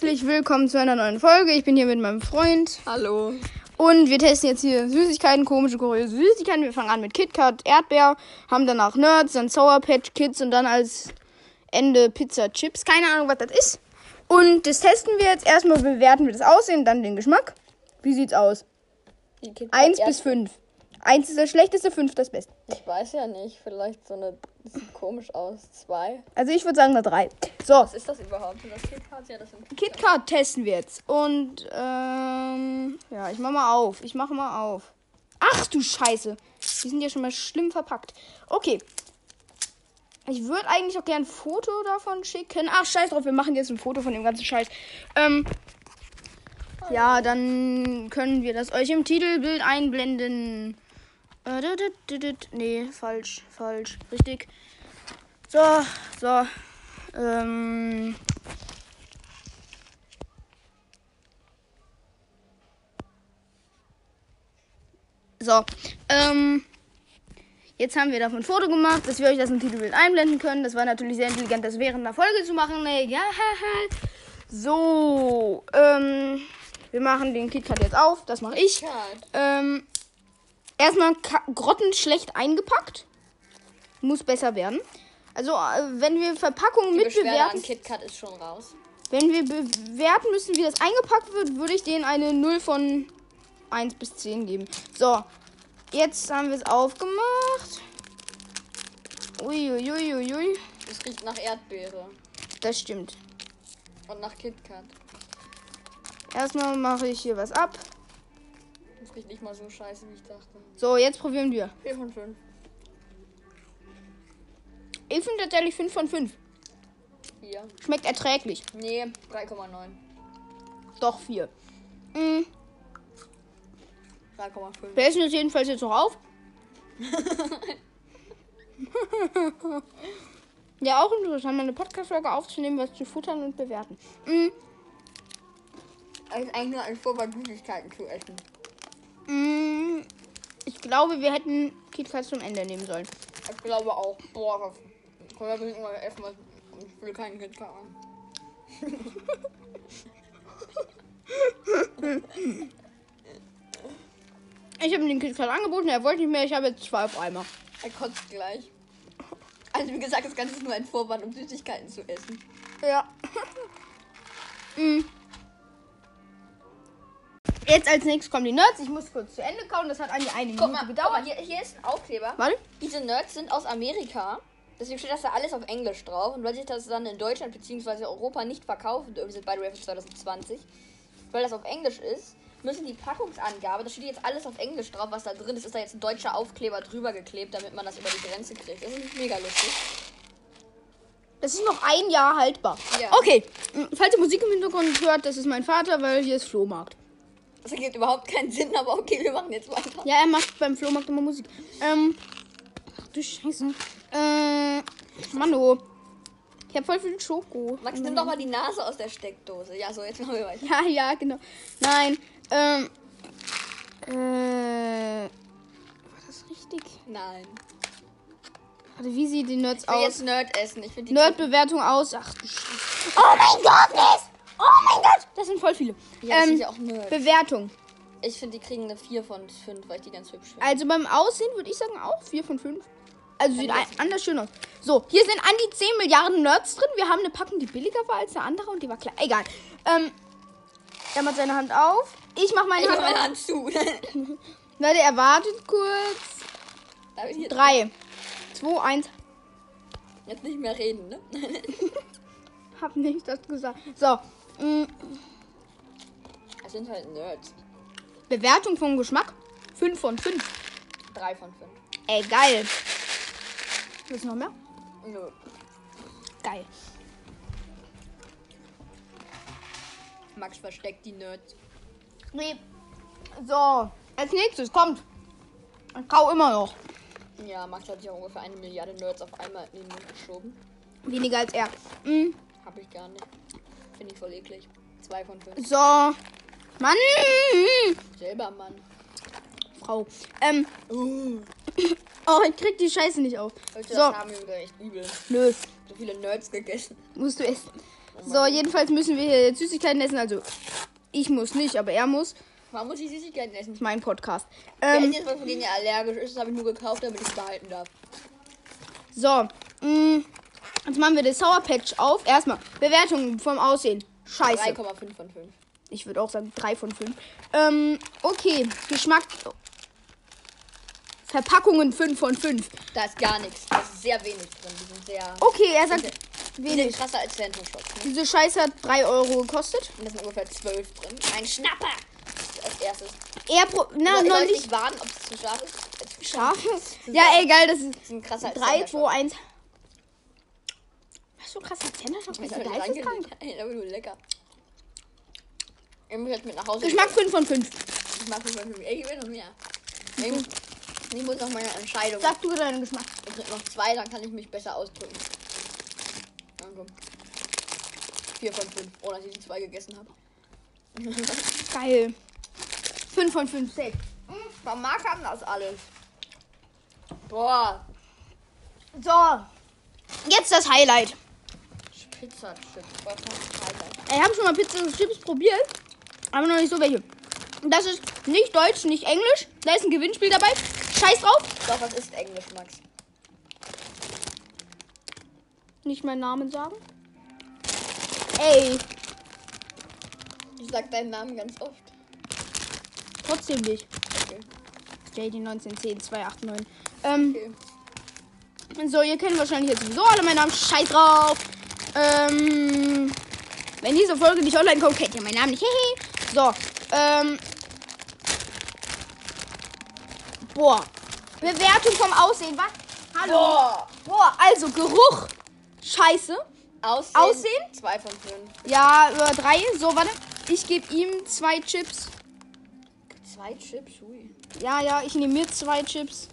Herzlich willkommen zu einer neuen Folge. Ich bin hier mit meinem Freund. Hallo. Und wir testen jetzt hier Süßigkeiten, komische, kuriose Süßigkeiten. Wir fangen an mit KitKat, Erdbeer, haben danach Nerds, dann Sour Patch Kids und dann als Ende Pizza Chips. Keine Ahnung, was das ist. Und das testen wir jetzt. Erstmal bewerten wir das Aussehen, dann den Geschmack. Wie sieht's aus? Eins bis fünf. Eins ist das schlechteste, fünf das Beste. Ich weiß ja nicht. Vielleicht so eine. Das sieht komisch aus. Zwei. Also ich würde sagen eine drei. So, Was ist das überhaupt? Das KitKats? Ja, das sind KitKat testen wir jetzt. Und, ähm, ja, ich mach mal auf. Ich mach mal auf. Ach du Scheiße. Die sind ja schon mal schlimm verpackt. Okay. Ich würde eigentlich auch gern ein Foto davon schicken. Ach, scheiß drauf, wir machen jetzt ein Foto von dem ganzen Scheiß. Ähm, ja, dann können wir das euch im Titelbild einblenden. Nee, falsch, falsch. Richtig. So, so. Ähm, So, ähm, jetzt haben wir davon ein Foto gemacht, dass wir euch das im Titelbild einblenden können. Das war natürlich sehr intelligent, das während der Folge zu machen. Ne? Ja, so, ähm, wir machen den KitKat jetzt auf. Das mache ich. Ähm, erstmal grottenschlecht eingepackt. Muss besser werden. Also, äh, wenn wir Verpackungen Die mitbewerten, KitKat ist schon raus. wenn wir bewerten müssen, wie das eingepackt wird, würde ich denen eine 0 von 1 bis 10 geben. So, jetzt haben wir es aufgemacht. Uiuiuiui, ui, ui. Es riecht nach Erdbeere. das stimmt. Und nach KitKat. Erstmal mache ich hier was ab. Es riecht nicht mal so scheiße, wie ich dachte. So, jetzt probieren wir. 4 von 5. Ich finde tatsächlich 5 von 5. 4. Schmeckt erträglich. Nee, 3,9. Doch 4. Mm, 3,5. wir essen das jedenfalls jetzt noch auf. ja, auch interessant, mal eine Podcast-Folge aufzunehmen, was zu futtern und bewerten. Es ist eigentlich nur ein Vorwand, Süßigkeiten zu essen. Mm, Ich glaube, wir hätten KitKat zum Ende nehmen sollen. Ich glaube auch. Boah, wir bestimmt mal essen. was- Ich will keinen KitKat an. Ich habe ihm den KitKat angeboten, er wollte nicht mehr. Ich habe jetzt zwei auf einmal. Er kotzt gleich. Also wie gesagt, das Ganze ist nur ein Vorwand, um Süßigkeiten zu essen. Ja. Mm. Jetzt als nächstes kommen die Nerds. Ich muss kurz zu Ende kauen. Das hat eigentlich eine Guck Minute mal, guck gedauert. mal hier, hier ist ein Aufkleber. Warte. Diese Nerds sind aus Amerika. Deswegen steht das da alles auf Englisch drauf. Und weil sich das dann in Deutschland bzw. Europa nicht verkaufen dürfen, sind beide für 2020, weil das auf Englisch ist, müssen die Packungsangabe, da steht jetzt alles auf Englisch drauf, was da drin ist, ist da jetzt ein deutscher Aufkleber drüber geklebt, damit man das über die Grenze kriegt. Das ist mega lustig. Das ist noch ein Jahr haltbar. Ja. Okay. Falls ihr Musik im Hintergrund hört, das ist mein Vater, weil hier ist Flohmarkt. Das ergibt überhaupt keinen Sinn, aber okay, wir machen jetzt weiter. Ja, er macht beim Flohmarkt immer Musik. Ähm. Ach du Scheiße. Äh. Mano. Ich habe voll viel Schoko. Max, nimm doch mal die Nase aus der Steckdose. Ja, so, jetzt machen wir weiter. Ja, ja, genau. Nein. Ähm. Äh. War das richtig? Nein. Warte, wie sieht die Nerds Ich will aus? jetzt Nerd essen. Ich finde die Nerd-Bewertung aus. Ach du Scheiße. Oh mein Gott, Miss! Oh mein Gott! Das sind voll viele. Ja, das sind ähm, ja auch Nerds. Bewertung. Ich finde, die kriegen eine 4 von 5, weil ich die ganz hübsch finde. Also beim Aussehen würde ich sagen auch 4 von 5. Also sieht ein, anders schön aus. So, hier sind an die 10 Milliarden Nerds drin. Wir haben eine Packung, die billiger war als eine andere und die war klein. Egal. Ähm, er macht seine Hand auf. Ich mache meine Ich mach Hand meine. Hand zu. Leute, er wartet kurz. Darf ich jetzt, 3, 2, 1. jetzt nicht mehr reden, ne? Hab nicht das gesagt. So. Mm, Es sind halt Nerds. Bewertung vom Geschmack. 5 von 5. 3 von 5. Ey, geil. Willst du noch mehr? Nö. Geil. Max versteckt die Nerds. Nee. So. Als nächstes kommt. Ich kau immer noch. Ja, Max hat sich auch ungefähr eine Milliarde Nerds auf einmal in den Mund geschoben. Weniger als er. Mm, Hab ich gar nicht. Finde ich voll eklig. 2 von 5. so. Mann. Selber, Mann. Frau. Ähm. Uh. Oh, ich krieg die Scheiße nicht auf. Heute So. haben wir wieder echt übel. Nö. So viele Nerds gegessen. Musst du essen. So, jedenfalls müssen wir hier jetzt Süßigkeiten essen. Also, ich muss nicht, aber er muss. Man muss die Süßigkeiten essen. Das ist mein Podcast. Ähm, ist jetzt was, von denen er allergisch ist? Das habe ich nur gekauft, damit ich es behalten darf. so, mh, jetzt machen wir das Sour Patch auf. Erstmal, Bewertung vom Aussehen. Scheiße. 3,5 von 5. Ich würde auch sagen 3 von 5. Ähm, okay, Geschmack. Verpackungen 5 von 5. Da ist gar nichts. Da ist sehr wenig drin. Die sind sehr. Okay, er sagt Die sind wenig. krasser als Phantom Shots. Ne? Diese Scheiße hat 3 Euro gekostet. Und da sind ungefähr 12 drin. Ein Schnapper! Als erstes. Er pro. Na, noch ich nicht nicht warten, ob es zu scharf ist? Ist scharf. Ja, egal, das ist Die sind krasser als 3, Phantom 2, 1. Was so krass als Tenderschock? Shots. Ist Ich geisteskrank. Ey, aber nur lecker. Ich muss jetzt mit nach Hause. Geschmack 5 von 5. Ich mach 5 von 5. Ey, ich will noch mehr. Ich, ich muss noch meine Entscheidung. Sag du deinen Geschmack. Ich krieg noch zwei, dann kann ich mich besser ausdrücken. Danke. 4 von 5. Ohne dass ich die zwei gegessen habe. Geil. 5 von 5, safe. Warum mag haben das alles? Boah. So. Jetzt das Highlight. Von Alter. Ich habe schon mal Pizza und Chips probiert, aber noch nicht so welche. Das ist nicht Deutsch, nicht Englisch. Da ist ein Gewinnspiel dabei. Scheiß drauf. Doch, was ist Englisch, Max? Nicht meinen Namen sagen. Ey, Ich sag deinen Namen ganz oft. trotzdem nicht. Okay. JD 1910 289. Ähm, okay. so, ihr kennt wahrscheinlich jetzt sowieso alle meinen Namen. Scheiß drauf. Ähm, wenn diese Folge nicht online kommt, kennt ihr meinen Namen nicht. Hehe. So, ähm. Boah. Bewertung vom Aussehen, was? Hallo. Boah. Boah, also Geruch. Scheiße. Aussehen? Aussehen? 2 von 5. Ja, über drei. So, warte. Ich gebe ihm zwei Chips. Zwei Chips, ui. Ja, ja, ich nehme mir zwei Chips.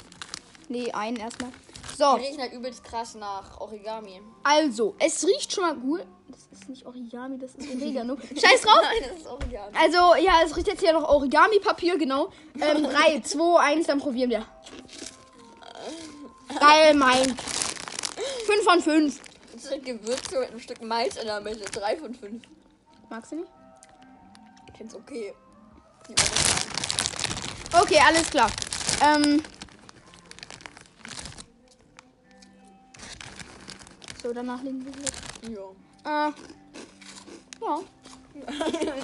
Nee, einen erstmal. So, Die riechen halt übelst krass nach Origami. also, es riecht schon mal gut. Das ist nicht Origami, das ist Oregano. Scheiß drauf. Nein, das ist Origami. Also, ja, es riecht jetzt hier noch Origami-Papier, genau. Ähm, 3, 2, 1, dann probieren wir. Geil, mein. 5 von 5. Das ist Gewürze mit einem Stück Malz in der Mitte. 3 von 5. Magst du nicht? Ich find's okay. Okay, alles klar. Ähm. So, danach legen wir hier. Ja. Äh. Ja.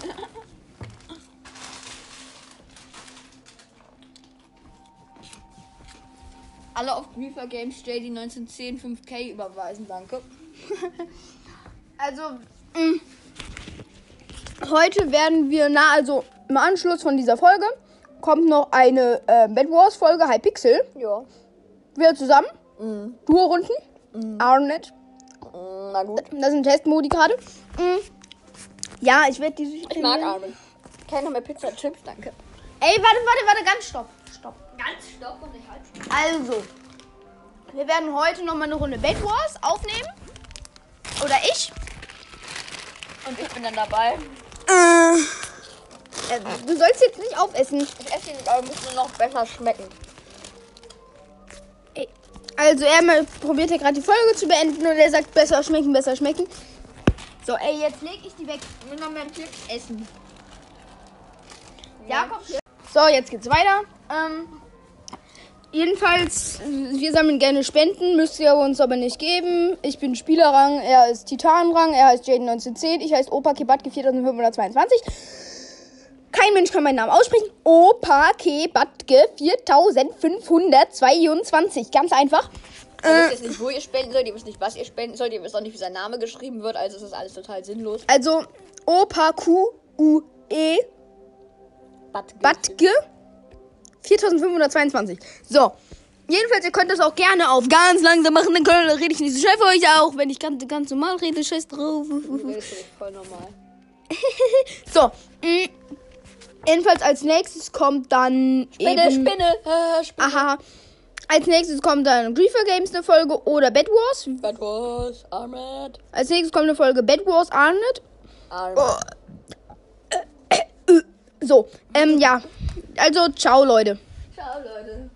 Alle auf Reefer Games JD 1910 5K überweisen, danke. Also, mh, heute werden wir, na, also im Anschluss von dieser Folge kommt noch eine äh, Bad Wars Folge, High Pixel. Ja. Wir zusammen. Mhm. Duo-Runden. Arnet. Na gut. Das sind Testmodi gerade. Mm. Ja, ich werde die Ich mag Armin. Keine mehr Pizza Chips, danke. Ey, warte, warte, warte, ganz stopp. Stopp. Ganz stopp und nicht halt. Also, wir werden heute noch mal eine Runde Bad Wars aufnehmen. Oder ich. Und ich bin dann dabei. Äh, du sollst jetzt nicht aufessen. Ich esse ihn, aber muss nur noch besser schmecken. Also, er probiert ja gerade die Folge zu beenden und er sagt, besser schmecken, besser schmecken. So, ey, jetzt leg ich die weg. Will noch mehr Chips essen. Jakob hier. So, jetzt geht's weiter. Ähm, jedenfalls, wir sammeln gerne Spenden, müsst ihr uns aber nicht geben. Ich bin Spielerrang, er ist Titanrang, er heißt Jaden 1910, ich heiße Opa Kebatke 4522. Kein Mensch kann meinen Namen aussprechen. Opa Kebatke 4522. Ganz einfach. Ihr wisst jetzt nicht, wo ihr spenden sollt, ihr wisst nicht, was ihr spenden sollt, ihr wisst auch nicht, wie sein Name geschrieben wird, also ist das alles total sinnlos. Also, Opa Q U E Batke 4522. So. Jedenfalls, ihr könnt das auch gerne auf ganz langsam machen, dann könnt, rede ich nicht so schnell für euch auch. Wenn ich ganz, ganz normal rede, scheiß drauf. Du redest echt voll normal. So. mm. Jedenfalls als nächstes kommt dann Spinne, eben... Spinne, äh, Spinne. Aha. Als nächstes kommt dann Griefer Games eine Folge oder Bad Wars. Bad Wars, Armored, Als nächstes kommt eine Folge Bad Wars Arnold. Armored. So, ähm, ja. Also, ciao, Leute. Ciao, Leute.